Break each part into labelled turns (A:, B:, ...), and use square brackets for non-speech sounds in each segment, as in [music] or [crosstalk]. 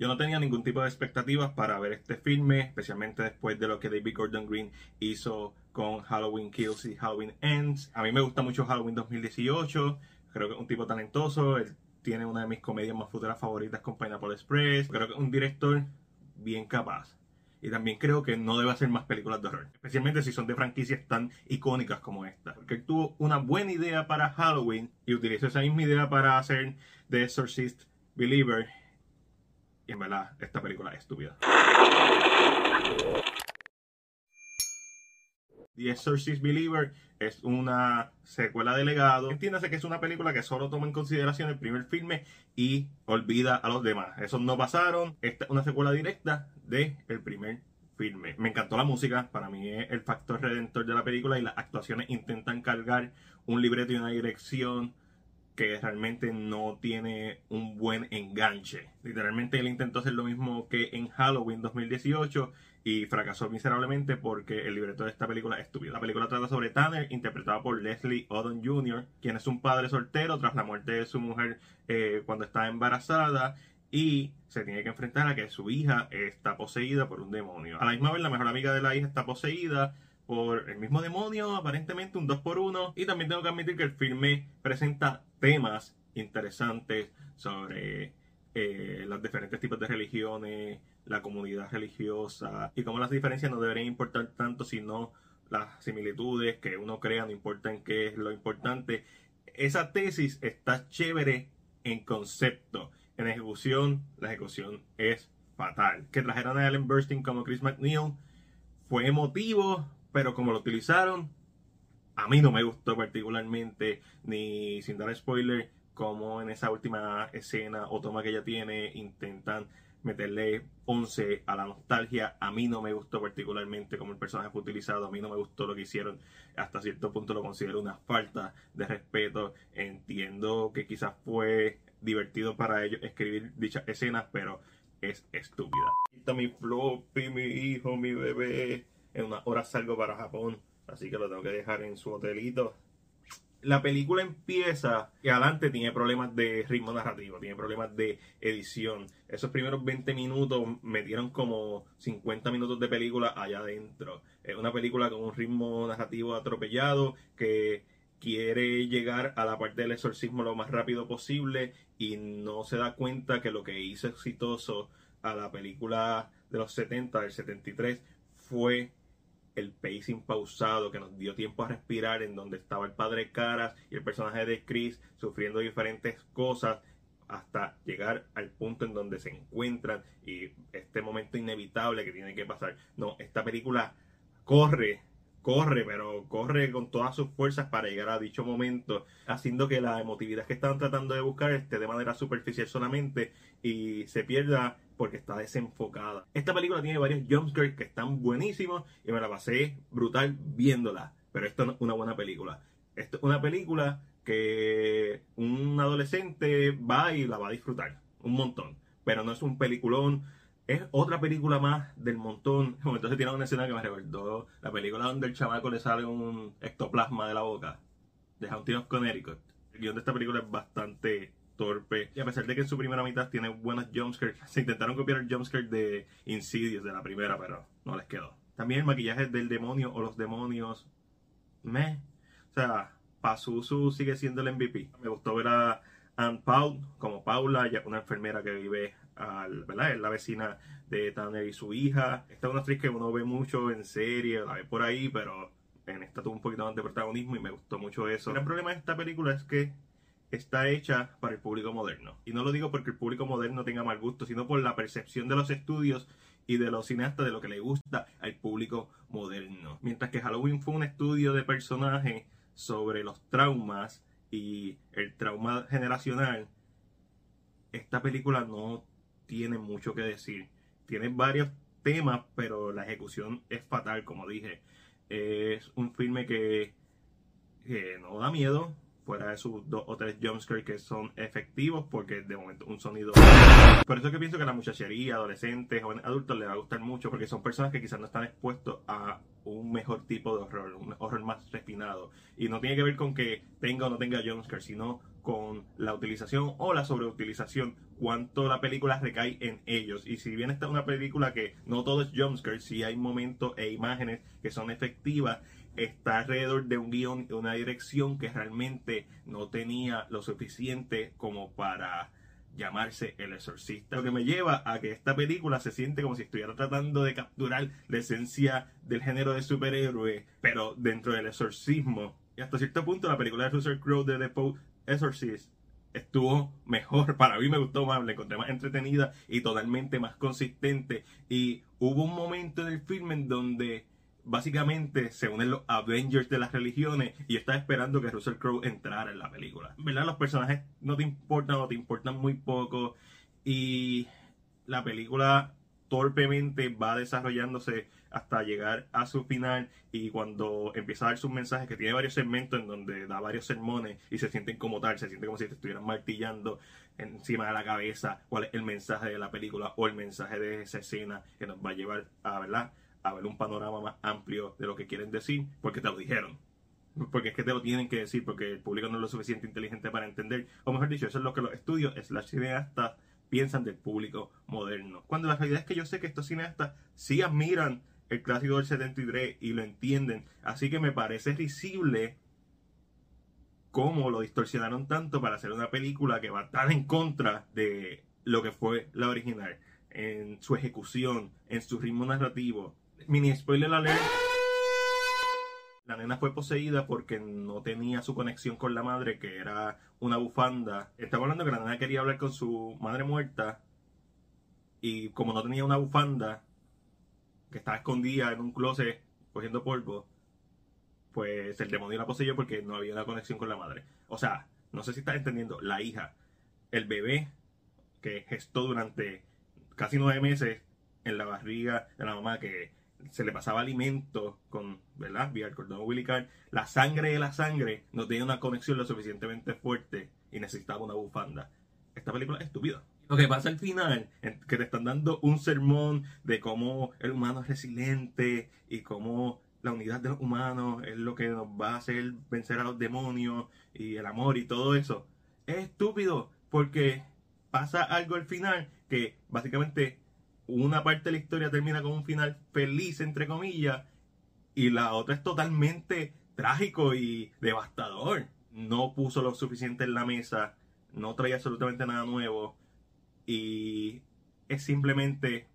A: Yo no tenía ningún tipo de expectativas para ver este filme, especialmente después de lo que David Gordon Green hizo con Halloween Kills y Halloween Ends. A mí me gusta mucho Halloween 2018, creo que es un tipo talentoso, tiene una de mis comedias más futuras favoritas con Pineapple Express, creo que es un director bien capaz. Y también creo que no debe hacer más películas de horror, especialmente si son de franquicias tan icónicas como esta. Porque él tuvo una buena idea para Halloween y utilizó esa misma idea para hacer The Exorcist Believer. En verdad, esta película es estúpida. The Exorcist Believer es una secuela de legado. Entiéndase que es una película que solo toma en consideración el primer filme y olvida a los demás. Esos no pasaron. Esta es una secuela directa del el primer filme. Me encantó la música. Para mí es el factor redentor de la película y las actuaciones intentan cargar un libreto y una dirección que realmente no tiene un buen enganche. Literalmente él intentó hacer lo mismo que en Halloween 2018 y fracasó miserablemente porque el libreto de esta película es estúpido. La película trata sobre Tanner, interpretado por Leslie Odom Jr., quien es un padre soltero tras la muerte de su mujer eh, cuando estaba embarazada y se tiene que enfrentar a que su hija está poseída por un demonio. A la misma vez, la mejor amiga de la hija está poseída por el mismo demonio, aparentemente un 2 por 1 Y también tengo que admitir que el filme presenta temas interesantes sobre eh, los diferentes tipos de religiones, la comunidad religiosa y cómo las diferencias no deberían importar tanto, sino las similitudes que uno crea, no importan qué es lo importante. Esa tesis está chévere en concepto. En ejecución, la ejecución es fatal. Que trajeran a Ellen Burstyn como Chris McNeil fue emotivo, pero como lo utilizaron, a mí no me gustó particularmente, ni sin dar spoiler, como en esa última escena o toma que ella tiene, intentan meterle 11 a la nostalgia. A mí no me gustó particularmente como el personaje fue utilizado, a mí no me gustó lo que hicieron. Hasta cierto punto lo considero una falta de respeto. Entiendo que quizás fue divertido para ellos escribir dichas escenas, pero es estúpida. Está mi floppy, mi hijo, mi bebé en unas horas salgo para Japón, así que lo tengo que dejar en su hotelito. La película empieza y adelante tiene problemas de ritmo narrativo, tiene problemas de edición. Esos primeros 20 minutos metieron como 50 minutos de película allá adentro. Es una película con un ritmo narrativo atropellado que quiere llegar a la parte del exorcismo lo más rápido posible y no se da cuenta que lo que hizo exitoso a la película de los 70, del 73, fue el pacing pausado que nos dio tiempo a respirar en donde estaba el padre Caras y el personaje de Chris sufriendo diferentes cosas hasta llegar al punto en donde se encuentran y este momento inevitable que tiene que pasar. No, esta película corre, corre, pero corre con todas sus fuerzas para llegar a dicho momento, haciendo que la emotividad que estaban tratando de buscar esté de manera superficial solamente y se pierda porque está desenfocada. Esta película tiene varios jumpscares que están buenísimos y me la pasé brutal viéndola. Pero esto no es una buena película. Esto es una película que un adolescente va y la va a disfrutar un montón. Pero no es un peliculón. Es otra película más del montón. [laughs] Entonces tiene una escena que me recordó la película donde el chamaco le sale un ectoplasma de la boca. De Haunting of Connecticut. El guion de esta película es bastante torpe. Y a pesar de que en su primera mitad tiene buenas jumpscares, se intentaron copiar el jumpscare de Insidious de la primera, pero no les quedó. También el maquillaje del demonio o los demonios. Me. O sea, Pazuzu sigue siendo el MVP. Me gustó ver a Anne Paul como Paula, una enfermera que vive al, ¿verdad? Es la vecina de Tanner y su hija. Esta es una actriz que uno ve mucho en serie, la ve por ahí, pero en esta tuvo un poquito más de protagonismo y me gustó mucho eso. El problema de esta película es que está hecha para el público moderno. Y no lo digo porque el público moderno tenga mal gusto, sino por la percepción de los estudios y de los cineastas de lo que le gusta al público moderno. Mientras que Halloween fue un estudio de personaje sobre los traumas y el trauma generacional, esta película no tiene mucho que decir. Tiene varios temas, pero la ejecución es fatal, como dije. Es un filme que, que no da miedo, fuera de sus dos o tres jumpscares que son efectivos, porque de momento un sonido. Por eso es que pienso que la muchachería, adolescentes, jóvenes adultos les va a gustar mucho, porque son personas que quizás no están expuestos a un mejor tipo de horror, un horror más refinado. Y no tiene que ver con que tenga o no tenga jumpscares, sino con la utilización o la sobreutilización, cuánto la película recae en ellos. Y si bien esta es una película que no todo es jumpscare, si hay momentos e imágenes que son efectivas, está alrededor de un guion, de una dirección que realmente no tenía lo suficiente como para llamarse El Exorcista. Lo que me lleva a que esta película se siente como si estuviera tratando de capturar la esencia del género de superhéroe, pero dentro del exorcismo. Y hasta cierto punto la película de Russell Crowe de The Pope Exorcist estuvo mejor, [laughs] para mí me gustó más, la encontré más entretenida y totalmente más consistente. Y hubo un momento en el filme en donde básicamente se unen los Avengers de las religiones y yo esperando que Russell Crowe entrara en la película. ¿Verdad? Los personajes no te importan o te importan muy poco y la película torpemente va desarrollándose hasta llegar a su final y cuando empieza a dar sus mensajes, que tiene varios segmentos en donde da varios sermones y se sienten como tal, se siente como si te estuvieran martillando encima de la cabeza cuál es el mensaje de la película o el mensaje de esa escena que nos va a llevar a, ¿verdad? A ver un panorama más amplio de lo que quieren decir, porque te lo dijeron. Porque es que te lo tienen que decir, porque el público no es lo suficiente inteligente para entender. O mejor dicho, eso es lo que los estudios, las cineastas, piensan del público moderno. Cuando la realidad es que yo sé que estos cineastas sí admiran el clásico del 73 y lo entienden. Así que me parece risible cómo lo distorsionaron tanto para hacer una película que va tan en contra de lo que fue la original. En su ejecución, en su ritmo narrativo, Mini spoiler alert. La nena fue poseída porque no tenía su conexión con la madre, que era una bufanda. Estaba hablando que la nena quería hablar con su madre muerta. Y como no tenía una bufanda, que estaba escondida en un closet cogiendo polvo, pues el demonio la poseyó porque no había una conexión con la madre. O sea, no sé si estás entendiendo, la hija, el bebé que gestó durante casi nueve meses en la barriga de la mamá, que se le pasaba alimento con, ¿verdad? Vía el cordón umbilical. La sangre de la sangre no tenía una conexión lo suficientemente fuerte y necesitaba una bufanda. Esta película es estúpida. Lo que pasa al final, que te están dando un sermón de cómo el humano es resiliente y cómo la unidad de los humanos es lo que nos va a hacer vencer a los demonios y el amor y todo eso. Es estúpido porque pasa algo al final que básicamente una parte de la historia termina con un final feliz, entre comillas, y la otra es totalmente trágico y devastador. No puso lo suficiente en la mesa, no traía absolutamente nada nuevo, y es simplemente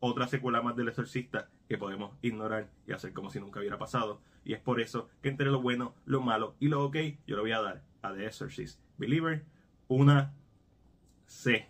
A: otra secuela más del exorcista que podemos ignorar y hacer como si nunca hubiera pasado. Y es por eso que entre lo bueno, lo malo y lo ok, yo le voy a dar a The Exorcist Believer una C.